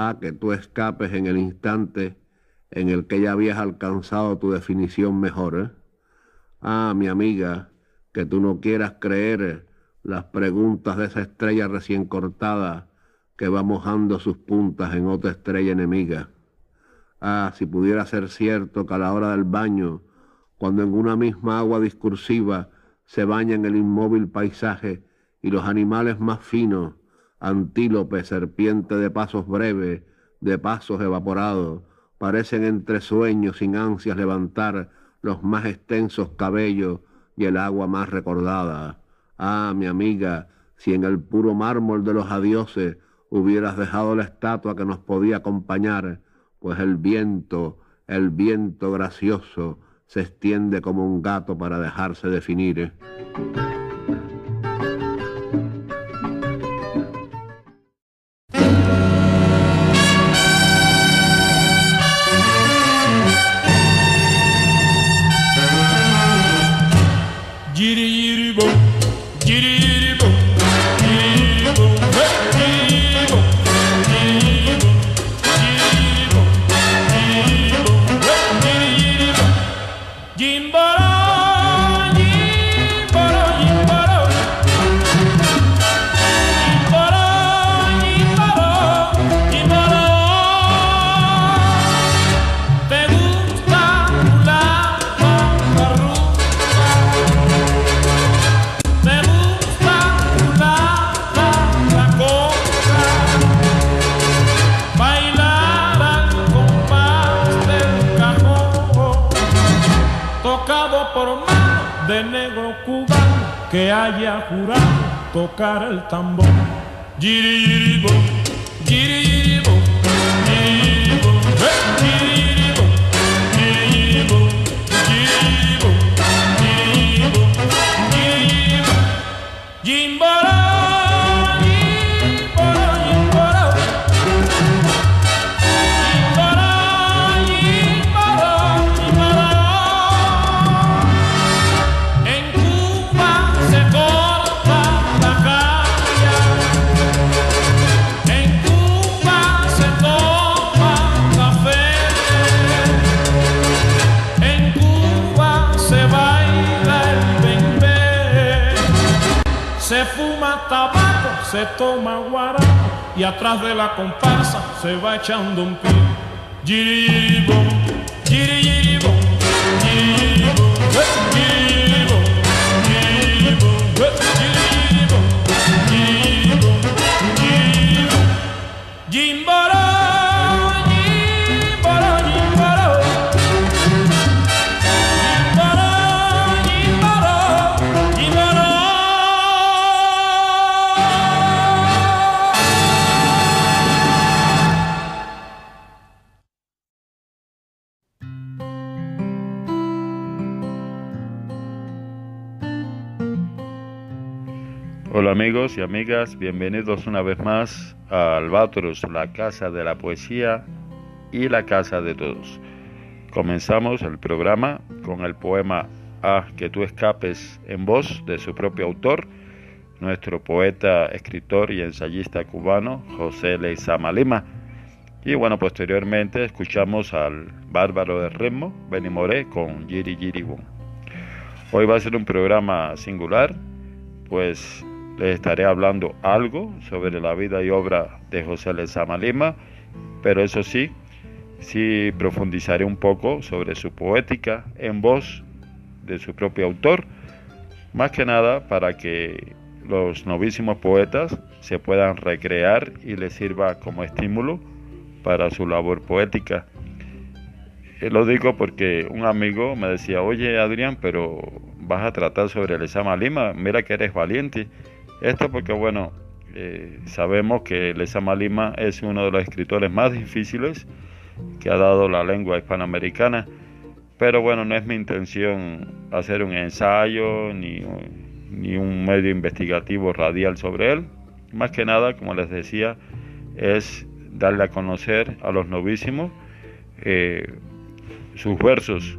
Ah, que tú escapes en el instante en el que ya habías alcanzado tu definición mejor. ¿eh? Ah, mi amiga, que tú no quieras creer las preguntas de esa estrella recién cortada que va mojando sus puntas en otra estrella enemiga. Ah, si pudiera ser cierto que a la hora del baño, cuando en una misma agua discursiva se bañan el inmóvil paisaje y los animales más finos, antílope, serpiente de pasos breves, de pasos evaporados, parecen entre sueños sin ansias levantar los más extensos cabellos y el agua más recordada. Ah, mi amiga, si en el puro mármol de los adioses hubieras dejado la estatua que nos podía acompañar, pues el viento, el viento gracioso, se extiende como un gato para dejarse definir. Tocar el tambor. Giri, giri, se atrás de la comparsa se va echando un pie. Giribom, giribom, amigos y amigas, bienvenidos una vez más a Albatros, la casa de la poesía y la casa de todos. Comenzamos el programa con el poema A que tú escapes en voz de su propio autor, nuestro poeta, escritor y ensayista cubano José Leizama Lima. Y bueno, posteriormente escuchamos al bárbaro de Remo, Benny Moré, con Giri Giri. Hoy va a ser un programa singular, pues les estaré hablando algo sobre la vida y obra de José Lezama Lima, pero eso sí, sí profundizaré un poco sobre su poética en voz de su propio autor, más que nada para que los novísimos poetas se puedan recrear y les sirva como estímulo para su labor poética. Eh, lo digo porque un amigo me decía, oye Adrián, pero vas a tratar sobre Lezama Lima, mira que eres valiente. Esto porque, bueno, eh, sabemos que Lezama Lima es uno de los escritores más difíciles que ha dado la lengua hispanoamericana, pero bueno, no es mi intención hacer un ensayo ni, ni un medio investigativo radial sobre él. Más que nada, como les decía, es darle a conocer a los novísimos eh, sus versos,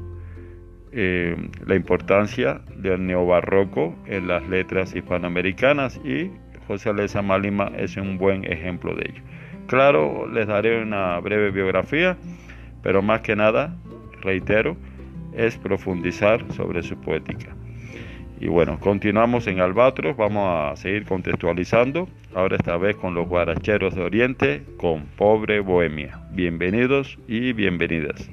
eh, la importancia del neobarroco en las letras hispanoamericanas y José Lezama Lima es un buen ejemplo de ello. claro, les daré una breve biografía, pero más que nada, reitero, es profundizar sobre su poética. Y bueno, continuamos en Albatros, vamos a seguir contextualizando, ahora esta vez con los guaracheros de Oriente, con Pobre Bohemia. Bienvenidos y bienvenidas.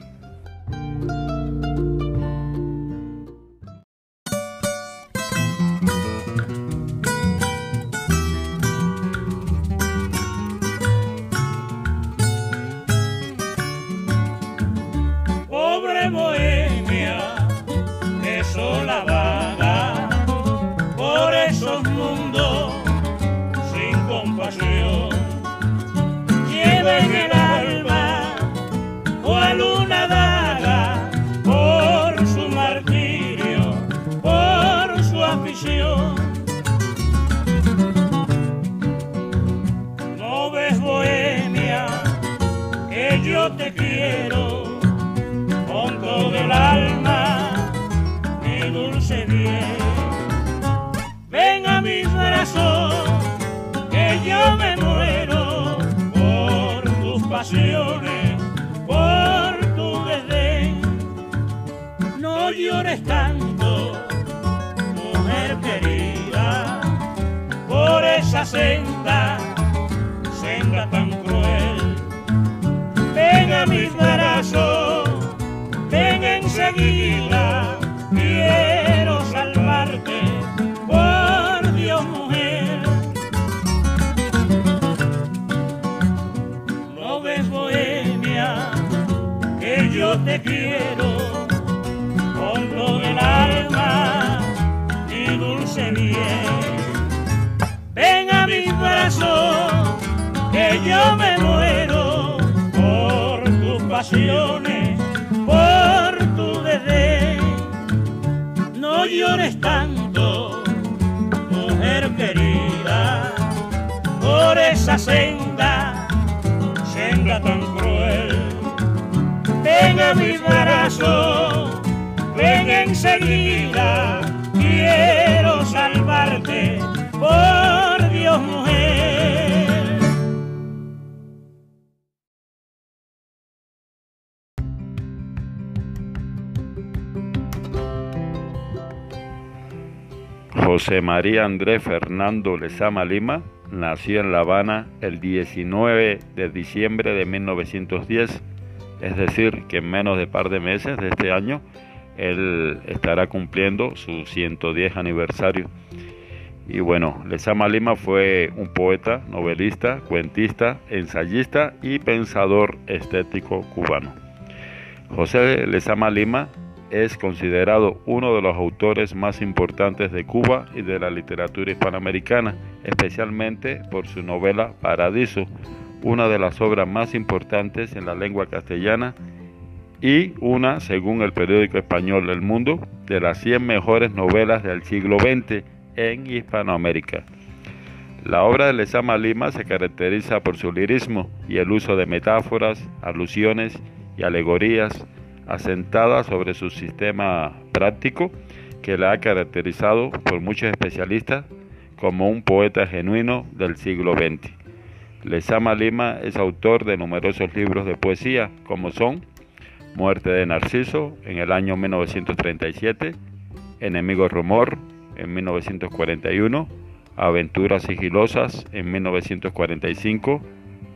Llores tanto, mujer querida, por esa senda, senda tan cruel. Ven a mi brazo, ven enseguida, quiero salvarte por Dios mujer. José María Andrés Fernando Lezama Lima nació en La Habana el 19 de diciembre de 1910, es decir, que en menos de par de meses de este año él estará cumpliendo su 110 aniversario. Y bueno, Lezama Lima fue un poeta, novelista, cuentista, ensayista y pensador estético cubano. José Lezama Lima es considerado uno de los autores más importantes de Cuba y de la literatura hispanoamericana, especialmente por su novela Paradiso, una de las obras más importantes en la lengua castellana y una, según el periódico español El Mundo, de las 100 mejores novelas del siglo XX en Hispanoamérica. La obra de Lezama Lima se caracteriza por su lirismo y el uso de metáforas, alusiones y alegorías asentadas sobre su sistema práctico que la ha caracterizado por muchos especialistas como un poeta genuino del siglo XX. Lezama Lima es autor de numerosos libros de poesía como son Muerte de Narciso en el año 1937, Enemigo Rumor en 1941, Aventuras sigilosas en 1945,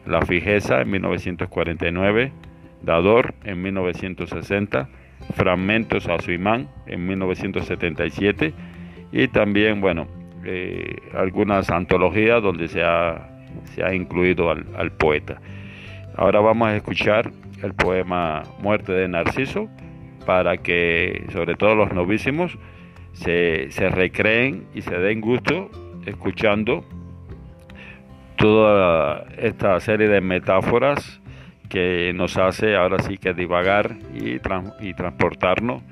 La fijeza en 1949, Dador en 1960, Fragmentos a su imán en 1977 y también, bueno, eh, algunas antologías donde se ha, se ha incluido al, poeta. Ahora vamos a escuchar el poema Muerte de Narciso para que, sobre todo los novísimos, se, se recreen y se den gusto escuchando toda esta serie de metáforas que nos hace ahora sí que divagar y, y transportarnos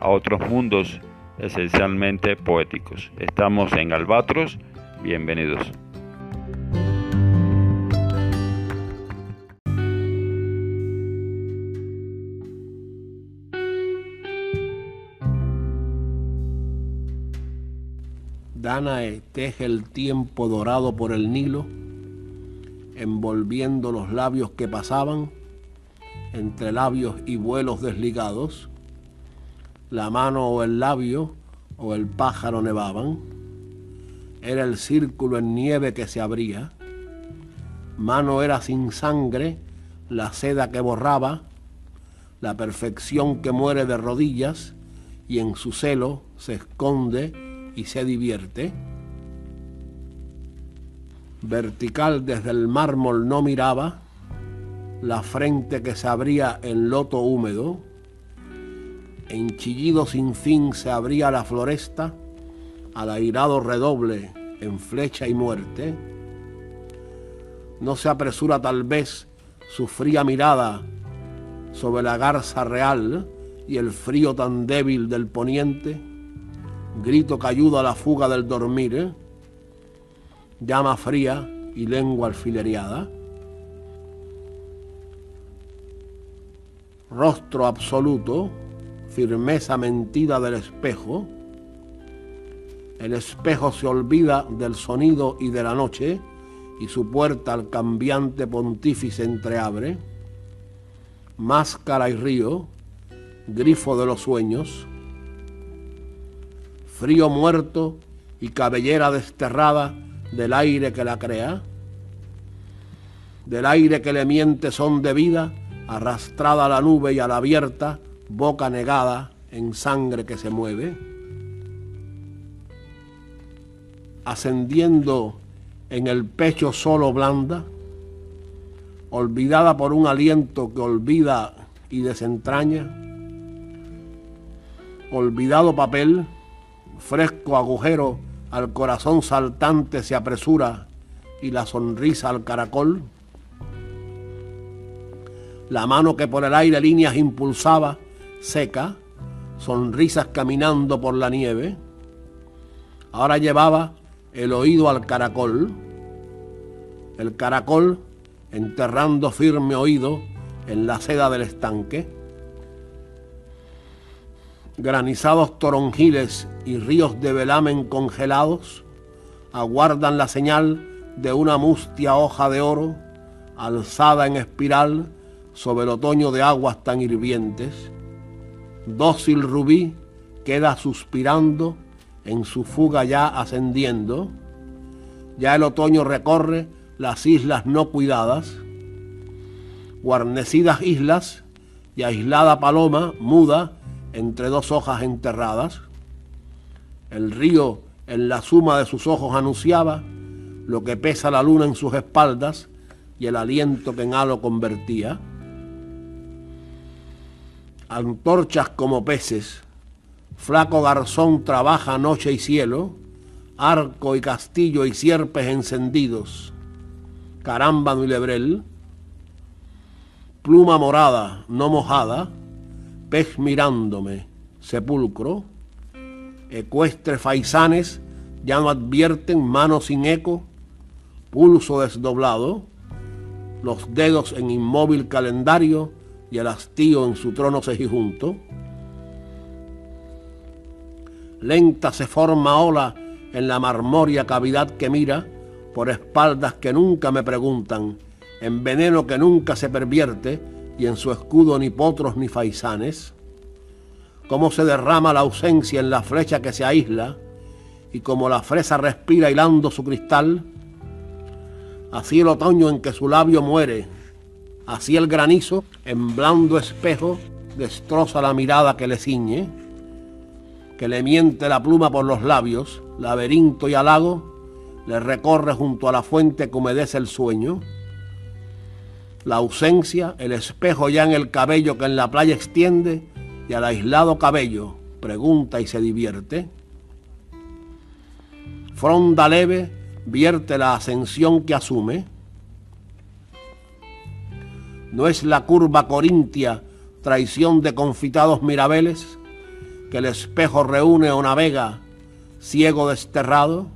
a otros mundos esencialmente poéticos. Estamos en Albatros, bienvenidos. Danae teje el tiempo dorado por el Nilo envolviendo los labios que pasaban, entre labios y vuelos desligados, la mano o el labio o el pájaro nevaban, era el círculo en nieve que se abría, mano era sin sangre, la seda que borraba, la perfección que muere de rodillas y en su celo se esconde y se divierte. Vertical desde el mármol no miraba, la frente que se abría en loto húmedo, en chillido sin fin se abría la floresta, al airado redoble en flecha y muerte. No se apresura tal vez su fría mirada sobre la garza real y el frío tan débil del poniente, grito que ayuda a la fuga del dormir. Llama fría y lengua alfilereada. Rostro absoluto, firmeza mentida del espejo. El espejo se olvida del sonido y de la noche y su puerta al cambiante pontífice entreabre. Máscara y río, grifo de los sueños. Frío muerto y cabellera desterrada del aire que la crea, del aire que le miente son de vida, arrastrada a la nube y a la abierta, boca negada en sangre que se mueve, ascendiendo en el pecho solo blanda, olvidada por un aliento que olvida y desentraña, olvidado papel, fresco agujero al corazón saltante se apresura y la sonrisa al caracol, la mano que por el aire líneas impulsaba, seca, sonrisas caminando por la nieve, ahora llevaba el oído al caracol, el caracol enterrando firme oído en la seda del estanque. Granizados toronjiles y ríos de velamen congelados aguardan la señal de una mustia hoja de oro alzada en espiral sobre el otoño de aguas tan hirvientes. Dócil rubí queda suspirando en su fuga ya ascendiendo. Ya el otoño recorre las islas no cuidadas, guarnecidas islas y aislada paloma muda entre dos hojas enterradas. El río en la suma de sus ojos anunciaba lo que pesa la luna en sus espaldas y el aliento que en halo convertía. Antorchas como peces, flaco garzón trabaja noche y cielo, arco y castillo y sierpes encendidos, carámbano y lebrel, pluma morada no mojada, pez mirándome, sepulcro, ecuestre faisanes ya no advierten manos sin eco, pulso desdoblado, los dedos en inmóvil calendario y el hastío en su trono cejijunto. Lenta se forma ola en la marmoria cavidad que mira, por espaldas que nunca me preguntan, en veneno que nunca se pervierte, y en su escudo ni potros ni faisanes, cómo se derrama la ausencia en la flecha que se aísla, y como la fresa respira hilando su cristal, así el otoño en que su labio muere, así el granizo en blando espejo destroza la mirada que le ciñe, que le miente la pluma por los labios, laberinto y halago, le recorre junto a la fuente que humedece el sueño, la ausencia, el espejo ya en el cabello que en la playa extiende y al aislado cabello pregunta y se divierte. Fronda leve vierte la ascensión que asume. No es la curva corintia traición de confitados mirabeles que el espejo reúne o navega ciego desterrado.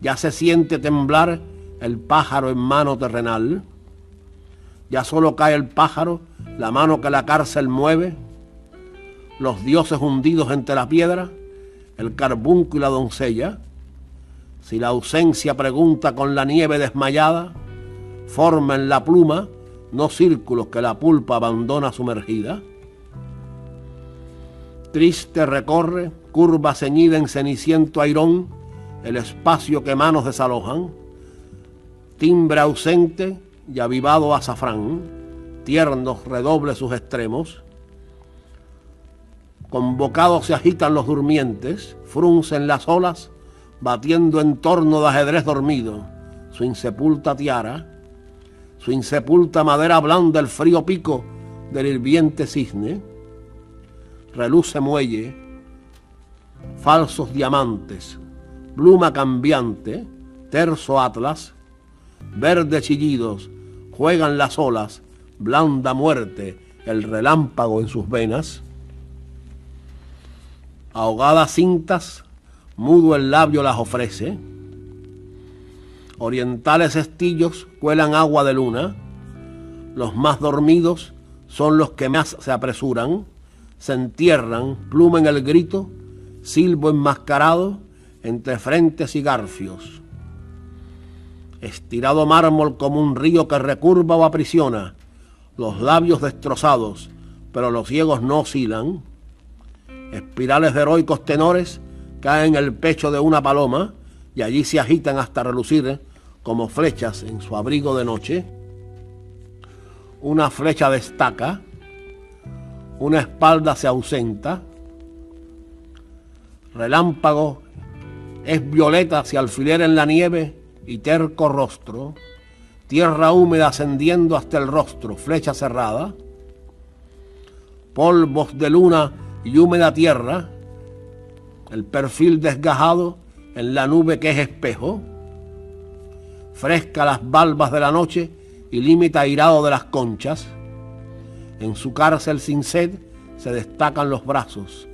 Ya se siente temblar el pájaro en mano terrenal ya solo cae el pájaro, la mano que la cárcel mueve, los dioses hundidos entre la piedra, el carbunco y la doncella. Si la ausencia pregunta con la nieve desmayada, forma en la pluma no círculos que la pulpa abandona sumergida. Triste recorre, curva ceñida en ceniciento airón, el espacio que manos desalojan, timbre ausente y avivado azafrán, tiernos redoble sus extremos. Convocados se agitan los durmientes, fruncen las olas, batiendo en torno de ajedrez dormido, su insepulta tiara, su insepulta madera blanda el frío pico del hirviente cisne, reluce muelle, falsos diamantes, pluma cambiante, terso atlas, verde chillidos, juegan las olas, blanda muerte, el relámpago en sus venas. Ahogadas cintas, mudo el labio las ofrece. Orientales estillos cuelan agua de luna. Los más dormidos son los que más se apresuran, se entierran, pluma en el grito, silbo enmascarado entre frentes y garfios estirado mármol como un río que recurva o aprisiona, los labios destrozados, pero los ciegos no oscilan. Espirales de heroicos tenores caen en el pecho de una paloma y allí se agitan hasta relucir como flechas en su abrigo de noche. Una flecha destaca, una espalda se ausenta, relámpago es violeta hacia alfiler en la nieve y terco rostro, tierra húmeda ascendiendo hasta el rostro, flecha cerrada, polvos de luna y húmeda tierra, el perfil desgajado en la nube que es espejo, fresca las balbas de la noche y límite airado de las conchas, en su cárcel sin sed se destacan los brazos,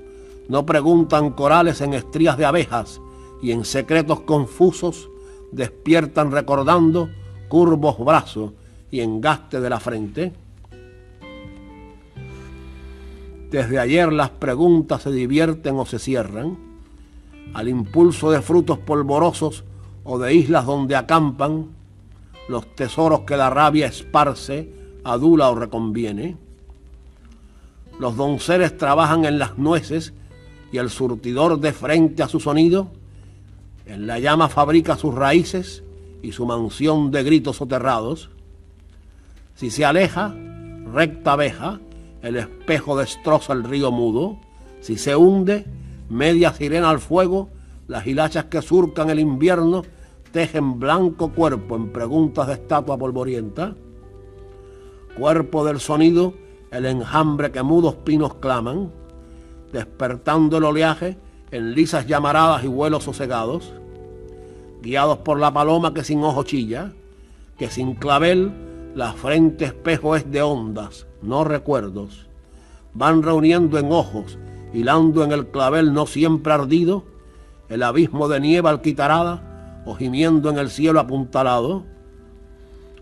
no preguntan corales en estrías de abejas y en secretos confusos despiertan recordando curvos brazos y engaste de la frente. Desde ayer las preguntas se divierten o se cierran, al impulso de frutos polvorosos o de islas donde acampan los tesoros que la rabia esparce, adula o reconviene. Los donceles trabajan en las nueces y el surtidor de frente a su sonido en la llama fabrica sus raíces y su mansión de gritos soterrados. Si se aleja, recta abeja, el espejo destroza el río mudo. Si se hunde, media sirena al fuego, las hilachas que surcan el invierno tejen blanco cuerpo en preguntas de estatua polvorienta. Cuerpo del sonido, el enjambre que mudos pinos claman, despertando el oleaje en lisas llamaradas y vuelos sosegados, guiados por la paloma que sin ojo chilla, que sin clavel la frente espejo es de ondas, no recuerdos. Van reuniendo en ojos, hilando en el clavel no siempre ardido, el abismo de nieve alquitarada o gimiendo en el cielo apuntalado.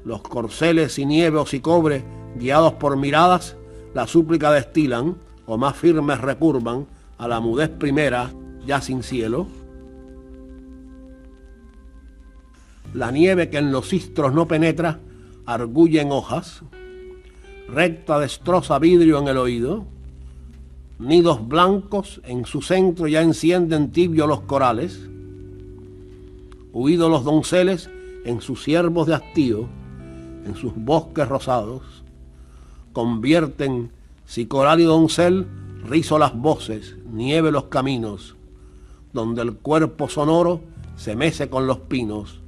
Los corceles y nieves y cobre, guiados por miradas, la súplica destilan o más firmes recurvan a la mudez primera ya sin cielo. La nieve que en los istros no penetra, arguye en hojas. Recta destroza vidrio en el oído. Nidos blancos en su centro ya encienden tibio los corales. Huidos los donceles en sus ciervos de hastío, en sus bosques rosados. Convierten, si coral y doncel, rizo las voces, nieve los caminos donde el cuerpo sonoro se mece con los pinos,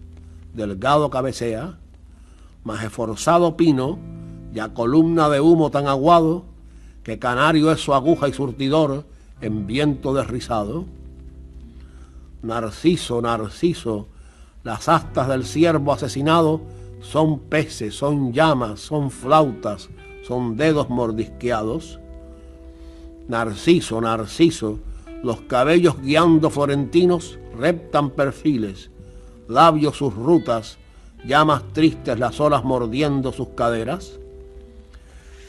delgado cabecea, más esforzado pino, ya columna de humo tan aguado, que canario es su aguja y surtidor en viento desrizado. Narciso, narciso, las astas del ciervo asesinado son peces, son llamas, son flautas, son dedos mordisqueados. Narciso, narciso, los cabellos guiando florentinos reptan perfiles, labios sus rutas, llamas tristes las olas mordiendo sus caderas.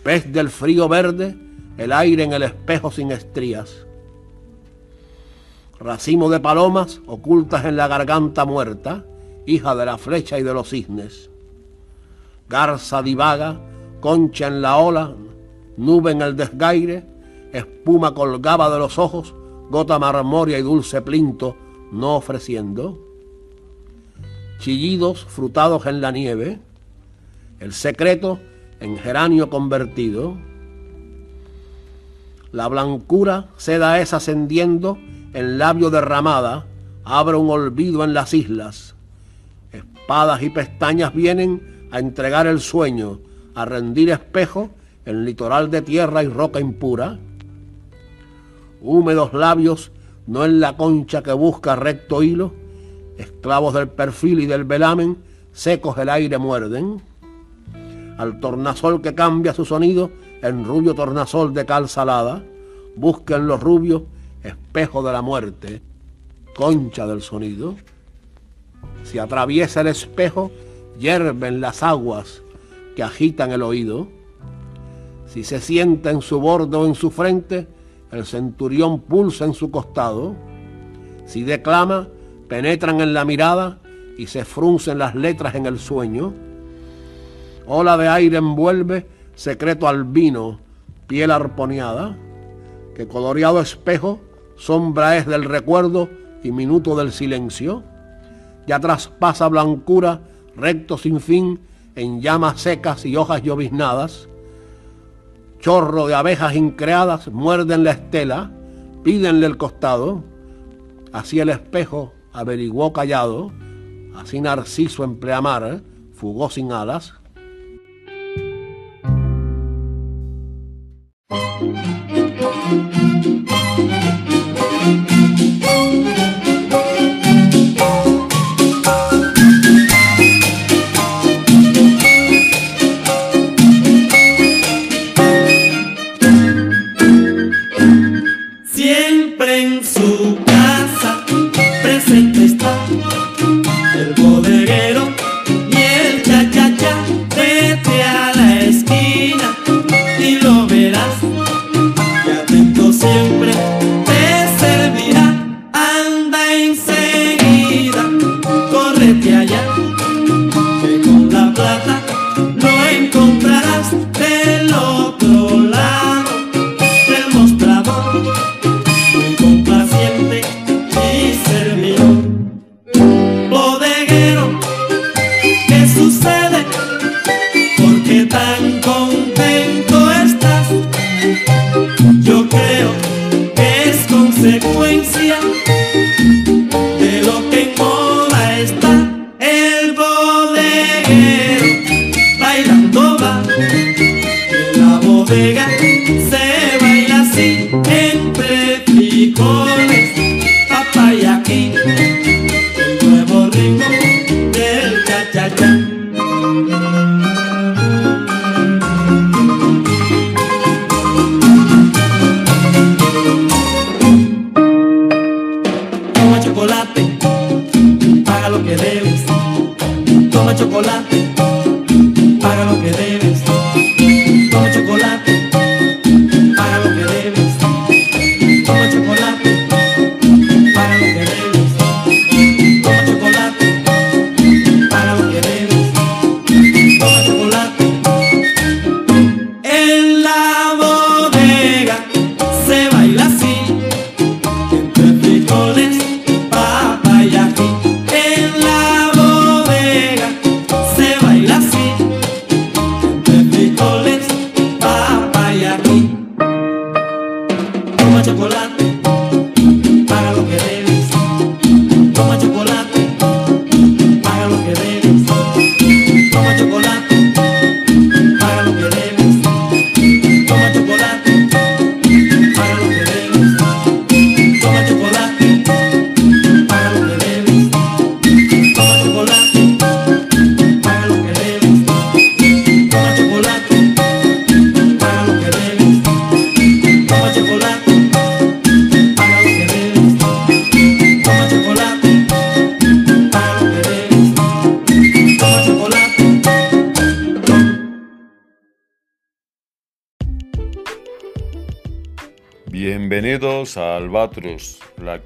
Pez del frío verde, el aire en el espejo sin estrías. Racimo de palomas ocultas en la garganta muerta, hija de la flecha y de los cisnes. garza divaga, concha en la ola, nube en el desgaire, espuma colgaba de los ojos, gota marmoria y dulce plinto, no ofreciendo. Chillidos frutados en la nieve, el secreto en geranio convertido. La blancura, seda es ascendiendo, en labio derramada, abre un olvido en las islas. Espadas y pestañas vienen a entregar el sueño, a rendir espejo en litoral de tierra y roca impura. Húmedos labios, no en la concha que busca recto hilo, esclavos del perfil y del velamen, secos el aire muerden. Al tornasol que cambia su sonido en rubio tornasol de cal salada, busquen los rubios espejo de la muerte, concha del sonido. Si atraviesa el espejo, hierven las aguas que agitan el oído. Si se sienta en su borde o en su frente, el centurión pulsa en su costado. Si declama, penetran en la mirada y se fruncen las letras en el sueño. Ola de aire envuelve, secreto albino, piel arponeada, que coloreado espejo sombra es del recuerdo y minuto del silencio, ya traspasa blancura, recto sin fin, en llamas secas y hojas lloviznadas, chorro de abejas increadas muerden la estela, pídenle el costado, así el espejo averiguó callado, así Narciso en pleamar fugó sin alas,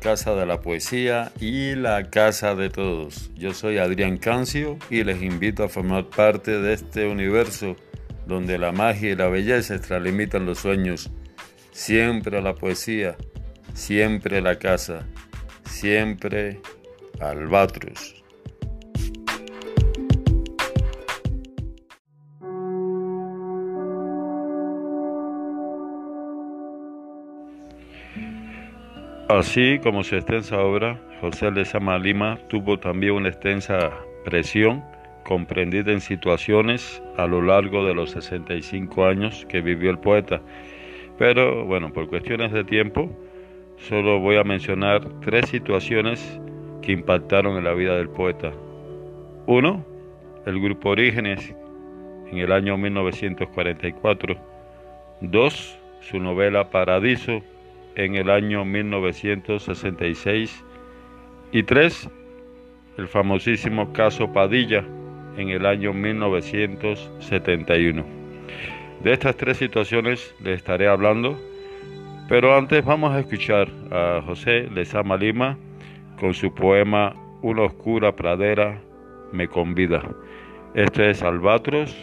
casa de la poesía y la casa de todos. Yo soy Adrián Cancio y les invito a formar parte de este universo donde la magia y la belleza extralimitan los sueños. Siempre la poesía, siempre la casa, siempre Albatros. Así como su extensa obra, José Lezama Lima tuvo también una extensa presión comprendida en situaciones a lo largo de los 65 años que vivió el poeta. Pero bueno, por cuestiones de tiempo, solo voy a mencionar tres situaciones que impactaron en la vida del poeta. Uno, el grupo Orígenes en el año 1944. Dos, su novela Paradiso en el año 1966 y tres, el famosísimo caso Padilla en el año 1971. De estas tres situaciones les estaré hablando, pero antes vamos a escuchar a José Lezama Lima con su poema Una oscura pradera me convida. Este es Albatros,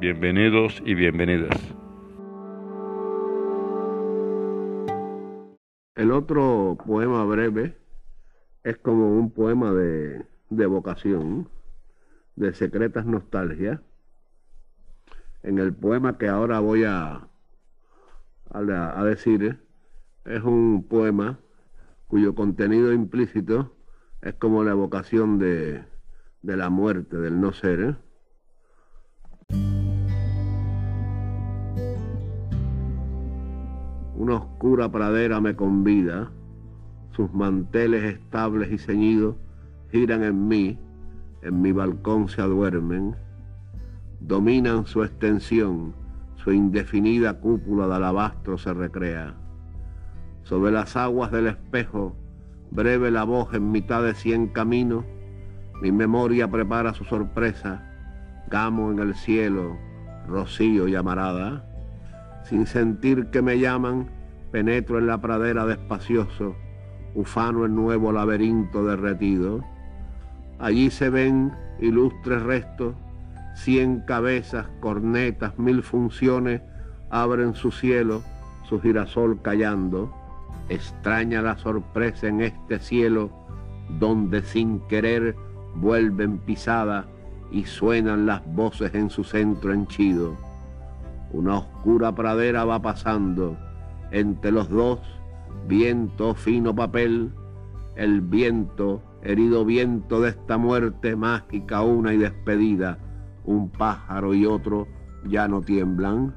bienvenidos y bienvenidas. El otro poema breve es como un poema de, de vocación, de secretas nostalgias. En el poema que ahora voy a, a, decir, es un poema cuyo contenido implícito es como la evocación de, de la muerte, del no ser. Una oscura pradera me convida, sus manteles estables y ceñidos giran en mí, en mi balcón se aduermen, dominan su extensión, su indefinida cúpula de alabastro se recrea. Sobre las aguas del espejo, breve la voz en mitad de cien caminos, mi memoria prepara su sorpresa, gamo en el cielo, rocío y amarada. Sin sentir que me llaman, penetro en la pradera despacioso, ufano el nuevo laberinto derretido. Allí se ven ilustres restos, cien cabezas, cornetas, mil funciones, abren su cielo, su girasol callando. Extraña la sorpresa en este cielo, donde sin querer vuelven pisada y suenan las voces en su centro henchido una oscura pradera va pasando, entre los dos, viento fino papel, el viento, herido viento de esta muerte mágica una y despedida, un pájaro y otro ya no tiemblan.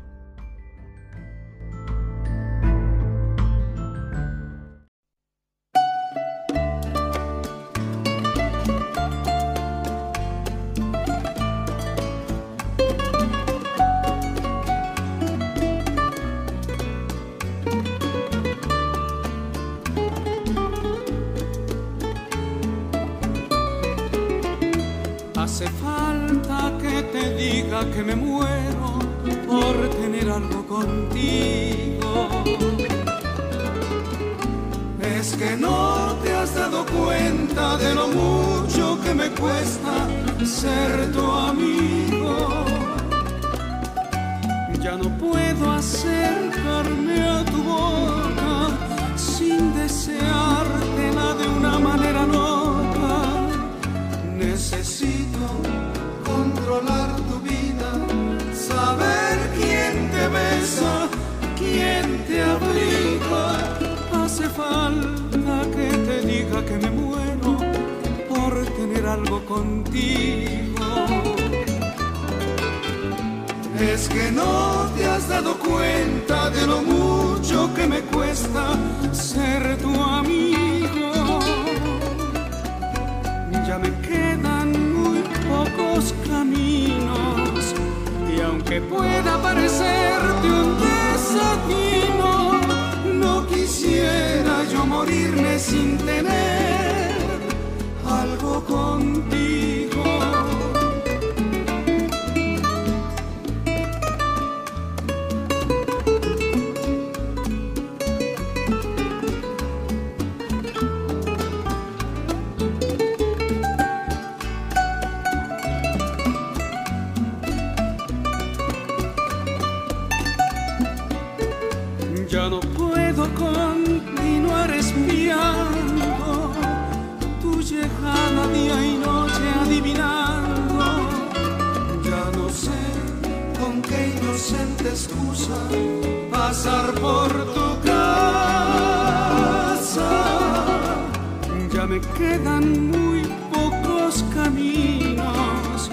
Contigo. Es que no te has dado cuenta de lo mucho que me cuesta ser tu amigo. Ya no puedo acercarme a tu boca sin deseártela de una manera loca. Necesito controlar besa, quién te abriga. Hace falta que te diga que me muero por tener algo contigo. Es que no te has dado cuenta de lo mucho que me cuesta ser tu amigo. Ya me quedan aunque pueda parecerte un desatino, no quisiera yo morirme sin tener algo contigo. Por tu casa. Ya me quedan muy pocos caminos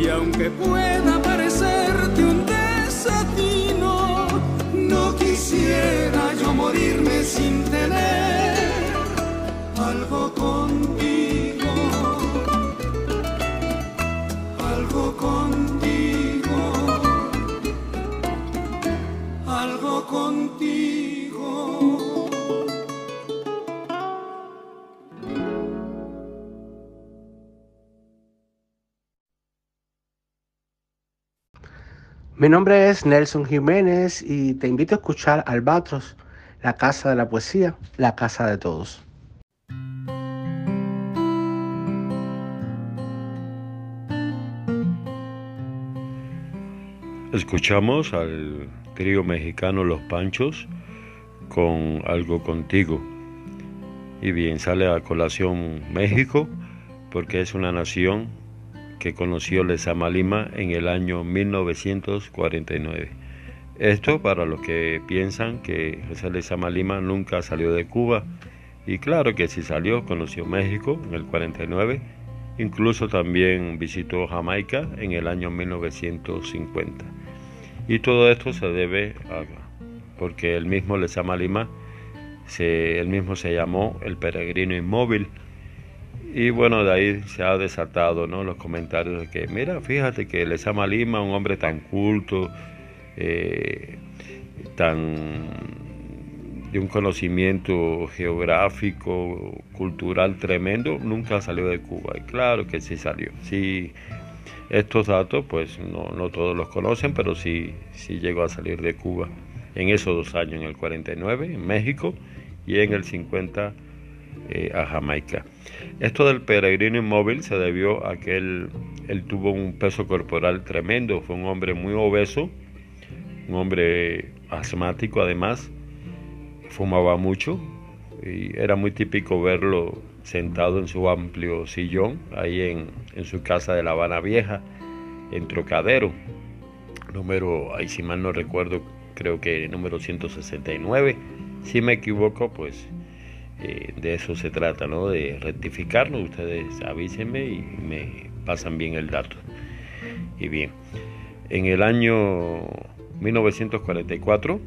y aunque pueda parecerte un desatino, no quisiera yo morirme sin tener algo contigo, Mi nombre es Nelson Jiménez y te invito a escuchar Albatros, la casa de la poesía, la casa de todos. Escuchamos al trío mexicano Los Panchos con Algo Contigo. Y bien, sale a colación México porque es una nación que conoció Lezama Lima en el año 1949. Esto para los que piensan que José Lezama Lima nunca salió de Cuba. Y claro que sí salió, conoció México en el 49, incluso también visitó Jamaica en el año 1950. Y todo esto se debe a porque el mismo Lezama Lima, se, mismo se llamó el peregrino inmóvil. Y bueno, de ahí se ha desatado ¿no? los comentarios de que, mira, fíjate que Lezama Lima, un hombre tan culto, eh, tan de un conocimiento geográfico, cultural tremendo, nunca salió de Cuba. Y claro que sí salió. Sí, estos datos, pues no, no todos los conocen, pero sí, sí llegó a salir de Cuba en esos dos años, en el 49 en México y en el 50 eh, a Jamaica. Esto del peregrino inmóvil se debió a que él, tuvo un peso corporal tremendo, fue un hombre muy obeso, un hombre asmático además, fumaba mucho y era muy típico verlo sentado en su amplio sillón ahí en, en su casa de La Habana Vieja, en Trocadero, número, ahí si mal no recuerdo, creo que número 169. Si me equivoco, pues eh, de eso se trata, ¿no? De rectificarlo. Ustedes avísenme y me pasan bien el dato. Y bien, en el año 1944,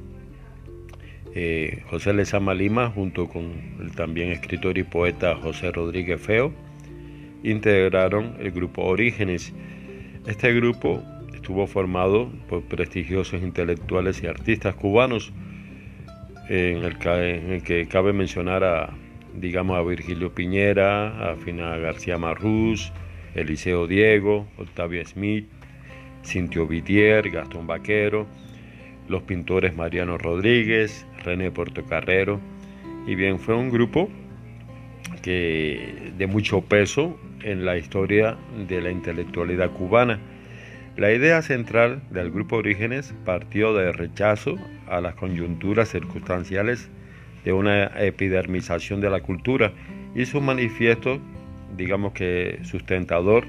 eh, José Lezama Lima, junto con el también escritor y poeta José Rodríguez Feo, integraron el grupo Orígenes. Este grupo estuvo formado por prestigiosos intelectuales y artistas cubanos, en el, que cabe mencionar a, digamos, a Virgilio Piñera, a Fina García Marrús, Eliseo Diego, Octavio Smith, Cintio Vitier, Gastón Vaquero, los pintores Mariano Rodríguez, René Portocarrero, y bien, fue un grupo que de mucho peso en la historia de la intelectualidad cubana. La idea central del grupo Orígenes partió de rechazo a las coyunturas circunstanciales de una epidermización de la cultura y su manifiesto, digamos que sustentador,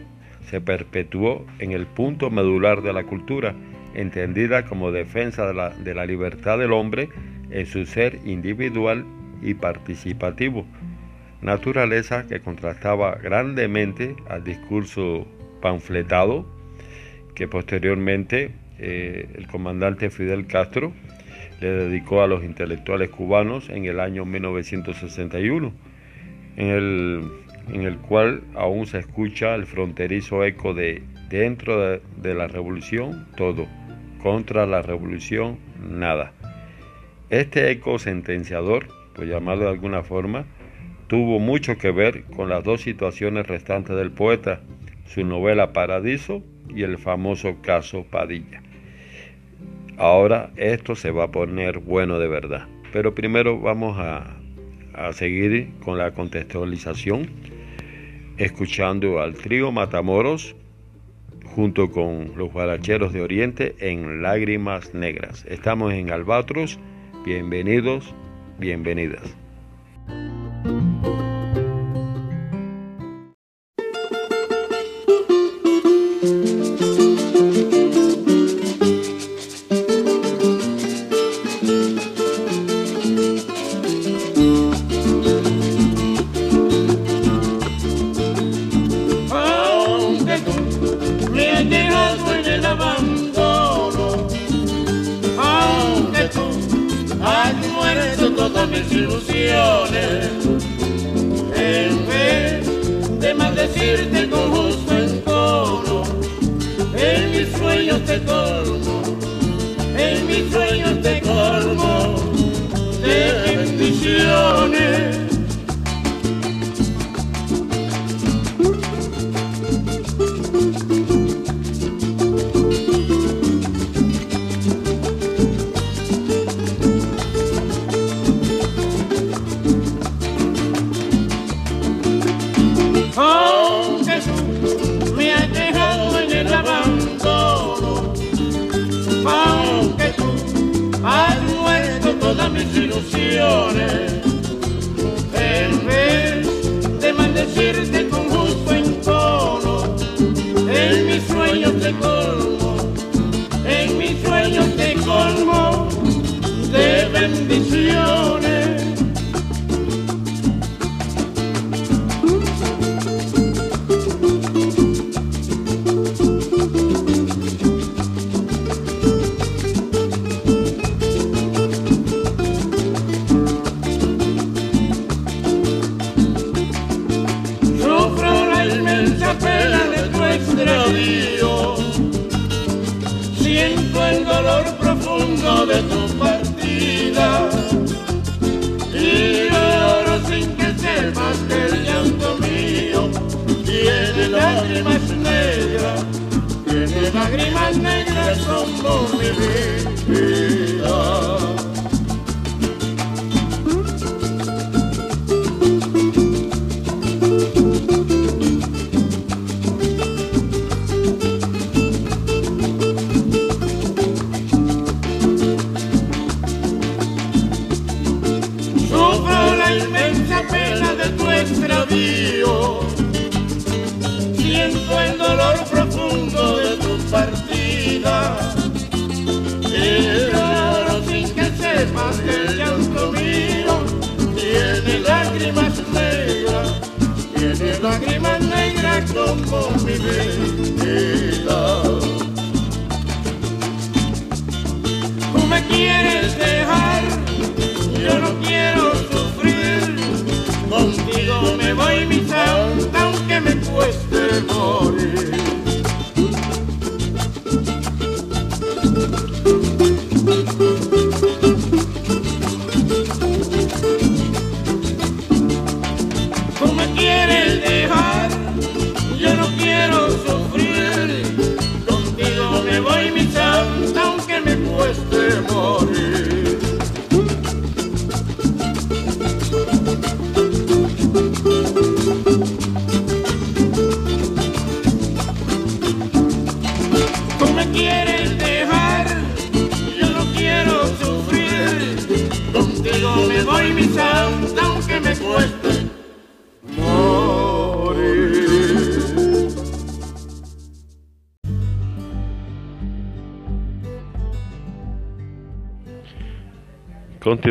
se perpetuó en el punto medular de la cultura, entendida como defensa de la libertad del hombre en su ser individual y participativo, naturaleza que contrastaba grandemente al discurso panfletado que posteriormente eh, el comandante Fidel Castro le dedicó a los intelectuales cubanos en el año 1961, en el, en el cual aún se escucha el fronterizo eco de dentro de, de la revolución todo, contra la revolución nada. Este eco sentenciador, por llamarlo de alguna forma, tuvo mucho que ver con las dos situaciones restantes del poeta, su novela Paradiso y el famoso caso Padilla. Ahora esto se va a poner bueno de verdad, pero primero vamos a, a seguir con la contextualización, escuchando al trío Matamoros junto con los guaracheros de Oriente en Lágrimas Negras. Estamos en Albatros, Bienvenidos, bienvenidas. decirte con gusto en en mis sueños te colmo, en mis sueños te colmo de bendiciones. ilusiones. En vez de maldecirte con justo encono, en mis sueños te colmo, en mis sueños te colmo de bendiciones.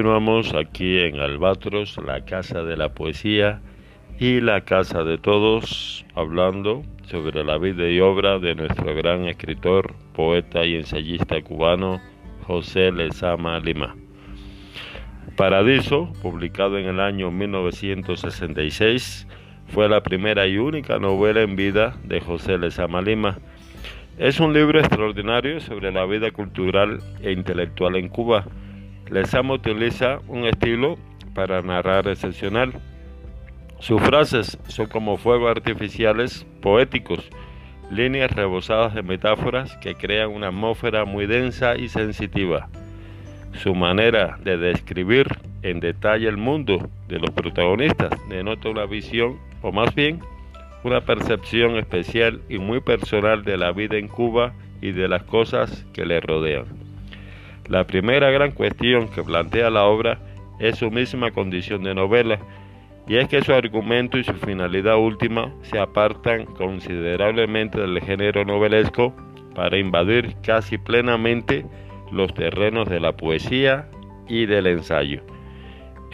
Continuamos aquí en Albatros, la casa de la poesía y la casa de todos, hablando sobre la vida y obra de nuestro gran escritor, poeta y ensayista cubano José Lezama Lima. Paradiso, publicado en el año 1966, fue la primera y única novela en vida de José Lezama Lima. Es un libro extraordinario sobre la vida cultural e intelectual en Cuba Lezama utiliza un estilo para narrar excepcional. Sus frases son como fuegos artificiales poéticos, líneas rebosadas de metáforas que crean una atmósfera muy densa y sensitiva. Su manera de describir en detalle el mundo de los protagonistas denota una visión, o más bien, una percepción especial y muy personal de la vida en Cuba y de las cosas que le rodean. La primera gran cuestión que plantea la obra es su misma condición de novela, y es que su argumento y su finalidad última se apartan considerablemente del género novelesco para invadir casi plenamente los terrenos de la poesía y del ensayo.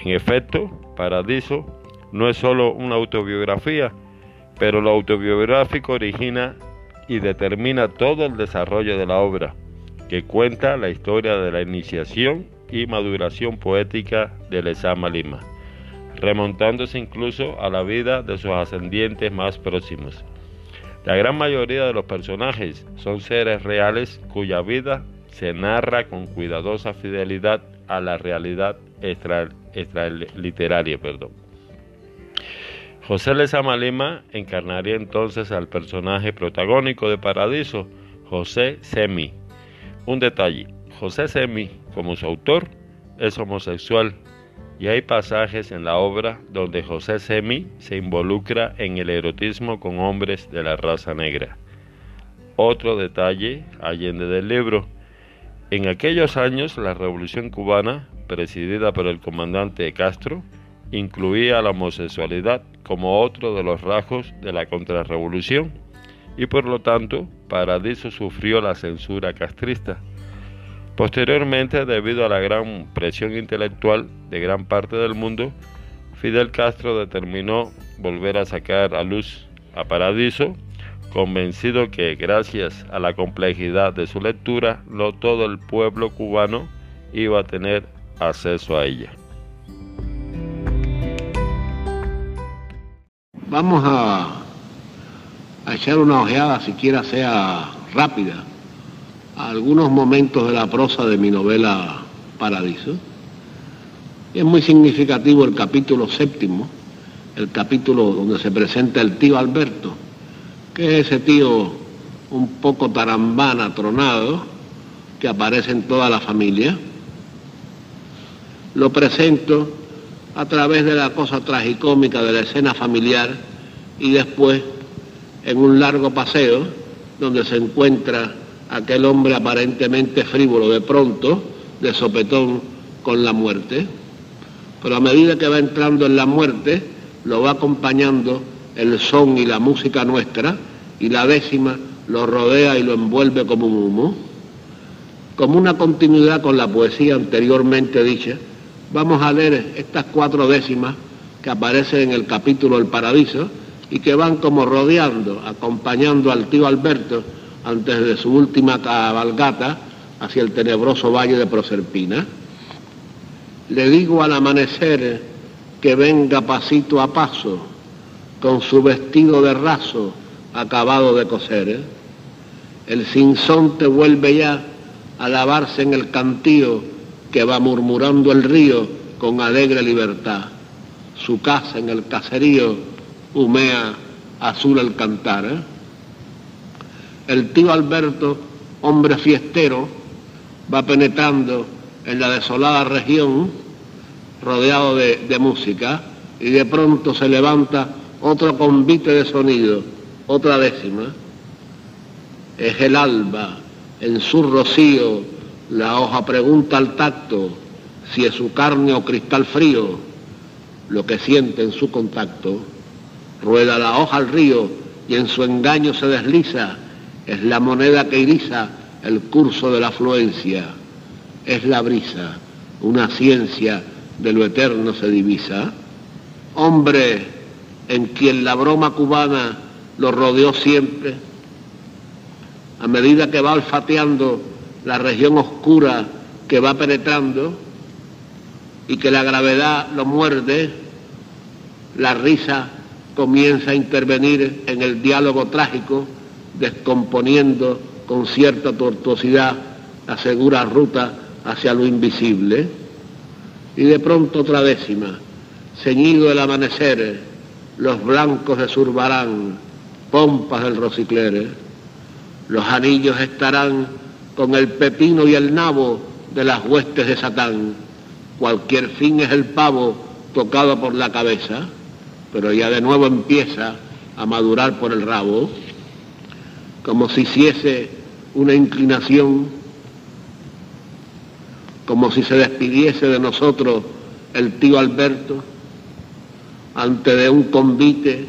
En efecto, Paradiso no es sólo una autobiografía, pero lo autobiográfico origina y determina todo el desarrollo de la obra, que cuenta la historia de la iniciación y maduración poética de Lezama Lima, remontándose incluso a la vida de sus ascendientes más próximos. La gran mayoría de los personajes son seres reales cuya vida se narra con cuidadosa fidelidad a la realidad extraliteraria. Perdón. José Lezama Lima encarnaría entonces al personaje protagónico de Paradiso, José Semi. Un detalle, José Semi, como su autor, es homosexual y hay pasajes en la obra donde José Semi se involucra en el erotismo con hombres de la raza negra. Otro detalle allende del libro. En aquellos años la revolución cubana, presidida por el comandante Castro, incluía la homosexualidad como otro de los rasgos de la contrarrevolución y por lo tanto Paradiso sufrió la censura castrista. Posteriormente, debido a la gran presión intelectual de gran parte del mundo, Fidel Castro determinó volver a sacar a luz a Paradiso, convencido que gracias a la complejidad de su lectura, no todo el pueblo cubano iba a tener acceso a ella. Vamos a, echar una ojeada, siquiera sea rápida, a algunos momentos de la prosa de mi novela Paradiso. es muy significativo el capítulo séptimo, el capítulo donde se presenta el tío Alberto, que es ese tío un poco tarambana, tronado, que aparece en toda la familia. Lo presento a través de la cosa tragicómica de la escena familiar y después en un largo paseo donde se encuentra aquel hombre aparentemente frívolo de pronto, de sopetón con la muerte. Pero a medida que va entrando en la muerte, lo va acompañando el son y la música nuestra, y la décima lo rodea y lo envuelve como un humo. Como una continuidad con la poesía anteriormente dicha, vamos a leer estas cuatro décimas que aparecen en el capítulo El Paradiso y que van como rodeando, acompañando al tío Alberto antes de su última cabalgata hacia el tenebroso valle de Proserpina. Le digo al amanecer que venga pasito a paso, con su vestido de raso acabado de coser. El sinsonte vuelve ya a lavarse en el cantío que va murmurando el río con alegre libertad. Su casa en el caserío humea azul al cantar. ¿eh? El tío Alberto, hombre fiestero, va penetrando en la desolada región rodeado de, de música y de pronto se levanta otro convite de sonido, otra décima. Es el alba en su rocío la hoja pregunta al tacto si es su carne o cristal frío lo que siente en su contacto. Rueda la hoja al río y en su engaño se desliza. Es la moneda que iriza el curso de la afluencia. Es la brisa, una ciencia de lo eterno se divisa. Hombre en quien la broma cubana lo rodeó siempre, a medida que va olfateando la región oscura que va penetrando y que la gravedad lo muerde, la risa comienza a intervenir en el diálogo trágico, descomponiendo con cierta tortuosidad la segura ruta hacia lo invisible. Y de pronto otra décima, ceñido el amanecer, los blancos de Surbarán, pompas del Rosiclere, los anillos estarán con el pepino y el nabo de las huestes de Satán. Cualquier fin es el pavo tocado por la cabeza, pero ya de nuevo empieza a madurar por el rabo, como si hiciese una inclinación como si se despidiese de nosotros el tío Alberto, ante de un convite,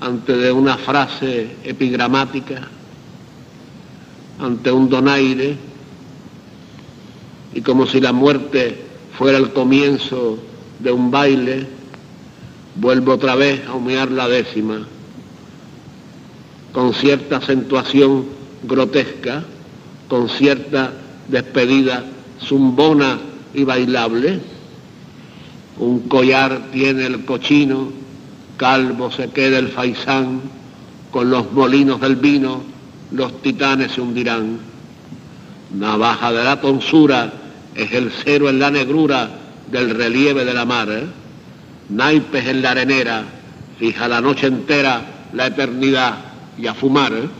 ante de una frase epigramática, ante un donaire, y como si la muerte fuera el comienzo de un baile, vuelvo otra vez a humear la décima, con cierta acentuación grotesca, con cierta despedida zumbona y bailable. Un collar tiene el cochino, calvo se queda el faisán, con los molinos del vino los titanes se hundirán. Navaja de la tonsura es el cero en la negrura del relieve de la mar. ¿eh? Naipes en la arenera, fija la noche entera la eternidad y a fumar. ¿eh?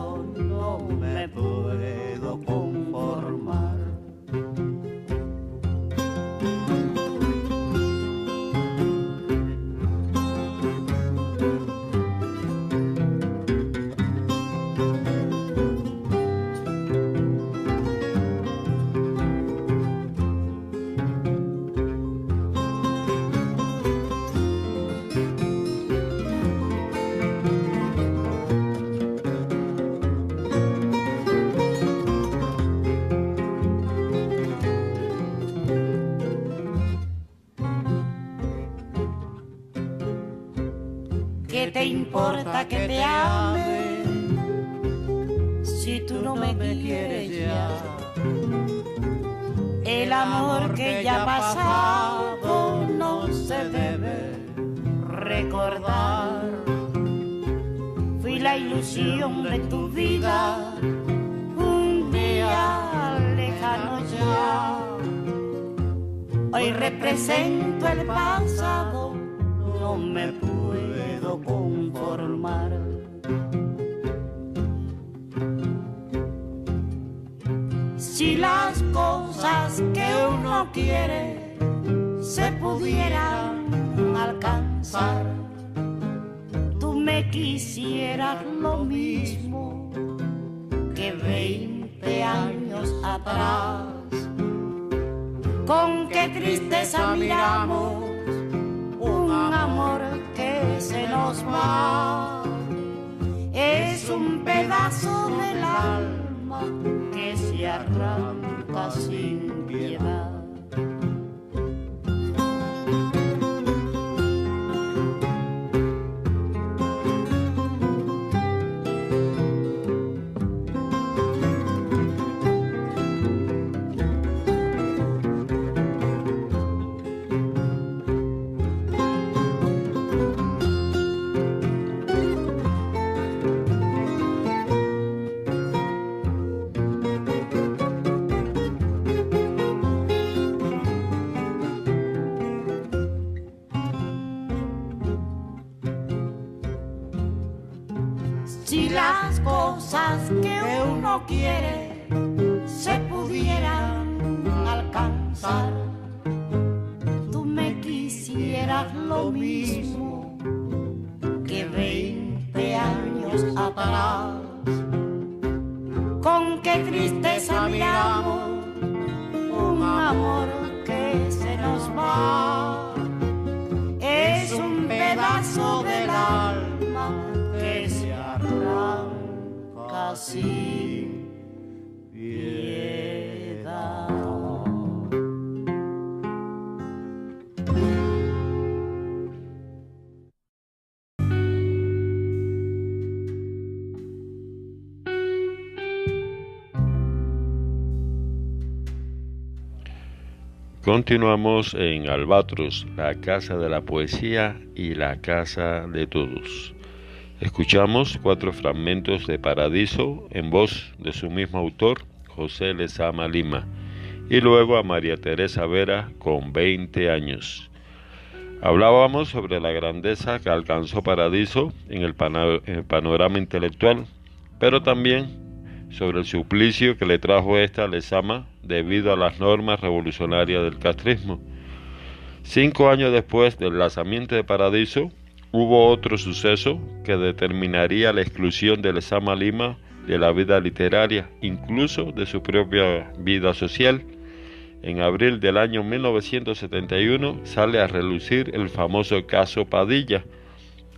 que te ame. si tú no me quieres ya? El amor que ya ha pasado no se debe recordar. Fui la ilusión de tu vida. un día lejano ya. Hoy represento el pasado, no me conformar. Si las cosas que uno quiere se pudieran alcanzar, tú me quisieras lo mismo que 20 años atrás. Con qué tristeza miramos un amor se nos va. Es un pedazo del alma que se arranca sin piedad. pedazo del alma que se arranca así. Continuamos en Albatros, la casa de la poesía y la casa de todos. Escuchamos cuatro fragmentos de Paradiso en voz de su mismo autor, José Lezama Lima, y luego a María Teresa Vera con 20 años. Hablábamos sobre la grandeza que alcanzó Paradiso en el, el panorama intelectual, pero también sobre el suplicio que le trajo esta Lezama debido a las normas revolucionarias del castrismo. Cinco años después del lanzamiento de Paradiso, hubo otro suceso que determinaría la exclusión de Lezama Lima de la vida literaria, incluso de su propia vida social. En abril del año 1971 sale a relucir el famoso caso Padilla.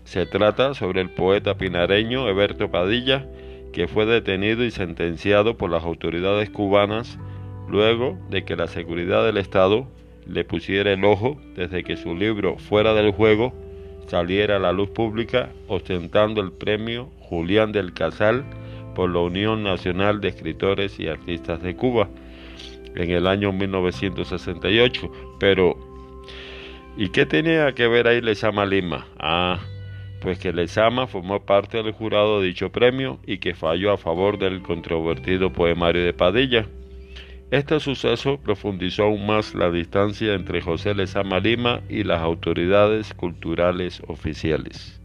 Se trata sobre el poeta pinareño Eberto Padilla, que fue detenido y sentenciado por las autoridades cubanas luego de que la seguridad del Estado le pusiera el ojo desde que su libro Fuera del Juego saliera a la luz pública ostentando el premio Julián del Casal por la Unión Nacional de Escritores y Artistas de Cuba en el año 1968. Pero, ¿y qué tenía que ver ahí Lezama Lima? Ah, pues que Lezama formó parte del jurado de dicho premio y que falló a favor del controvertido poemario de Padilla. Este suceso profundizó aún más la distancia entre José Lezama Lima y las autoridades culturales oficiales.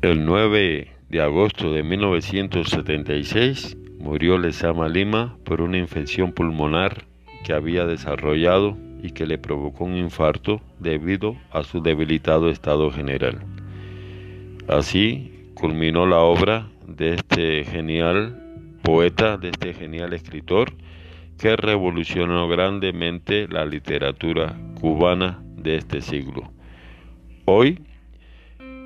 El 9 de agosto de 1976 murió Lezama Lima por una infección pulmonar que había desarrollado y que le provocó un infarto debido a su debilitado estado general. Así culminó la obra de este genial poeta, de este genial escritor, que revolucionó grandemente la literatura cubana de este siglo. Hoy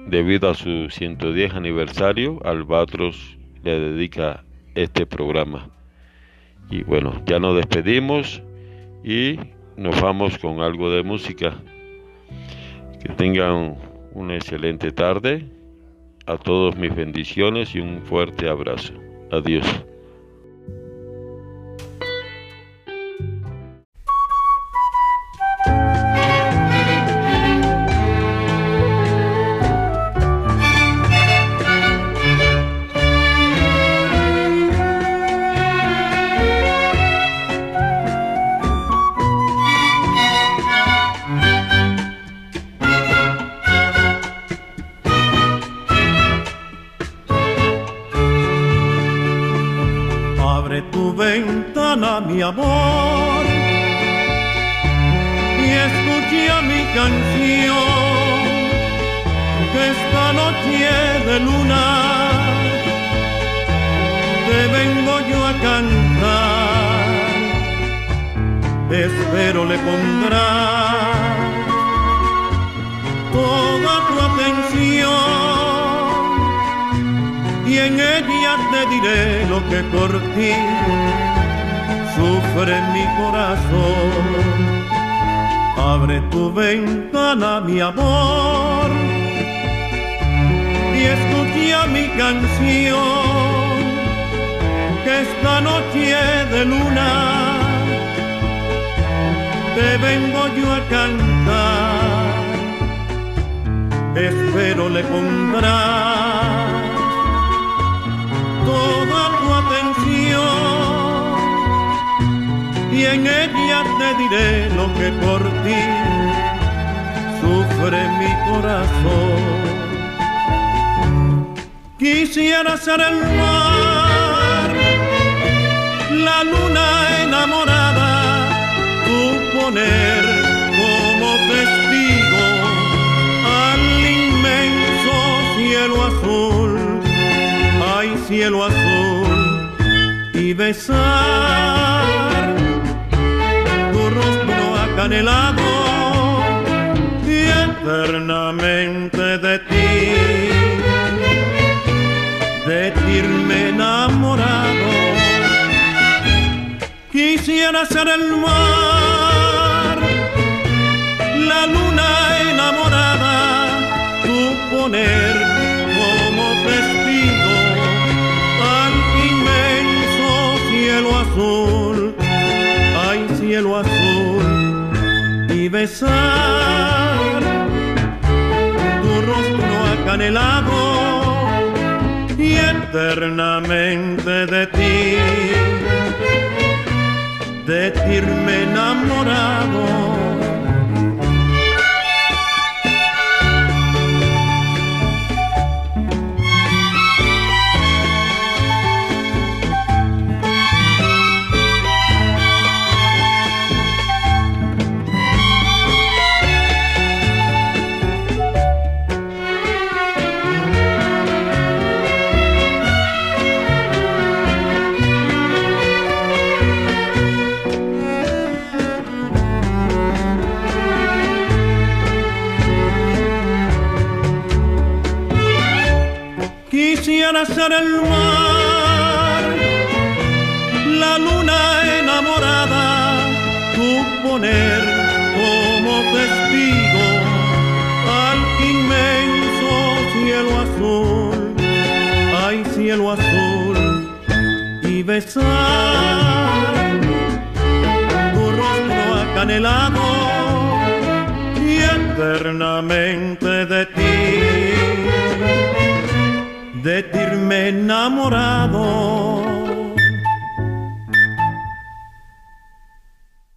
Debido a su 110 aniversario, Albatros le dedica este programa. Y bueno, ya nos despedimos y nos vamos con algo de música. Que tengan una excelente tarde. A todos mis bendiciones y un fuerte abrazo. Adiós. Mi amor y escucha mi canción que esta noche de luna te vengo yo a cantar. Espero le pondrás toda tu atención y en ella te diré lo que por ti sufre mi corazón. Abre tu ventana, mi amor, y escucha mi canción, que esta noche de luna te vengo yo a cantar. Espero le pondrás toda tu atención y en ella te diré lo que por ti sufre mi corazón. Quisiera ser el mar, la luna enamorada, tú poner cielo azul, y besar tu rostro acanelado y eternamente de ti. Decirme enamorado quisiera ser el mar la luna enamorada poner besar. Tu rostro acanelado y eternamente de ti decirme enamorado el mar, la luna enamorada, tú poner como testigo al inmenso cielo azul, ay cielo azul, y besar tu rostro acanelado y eternamente de ti decirme enamorado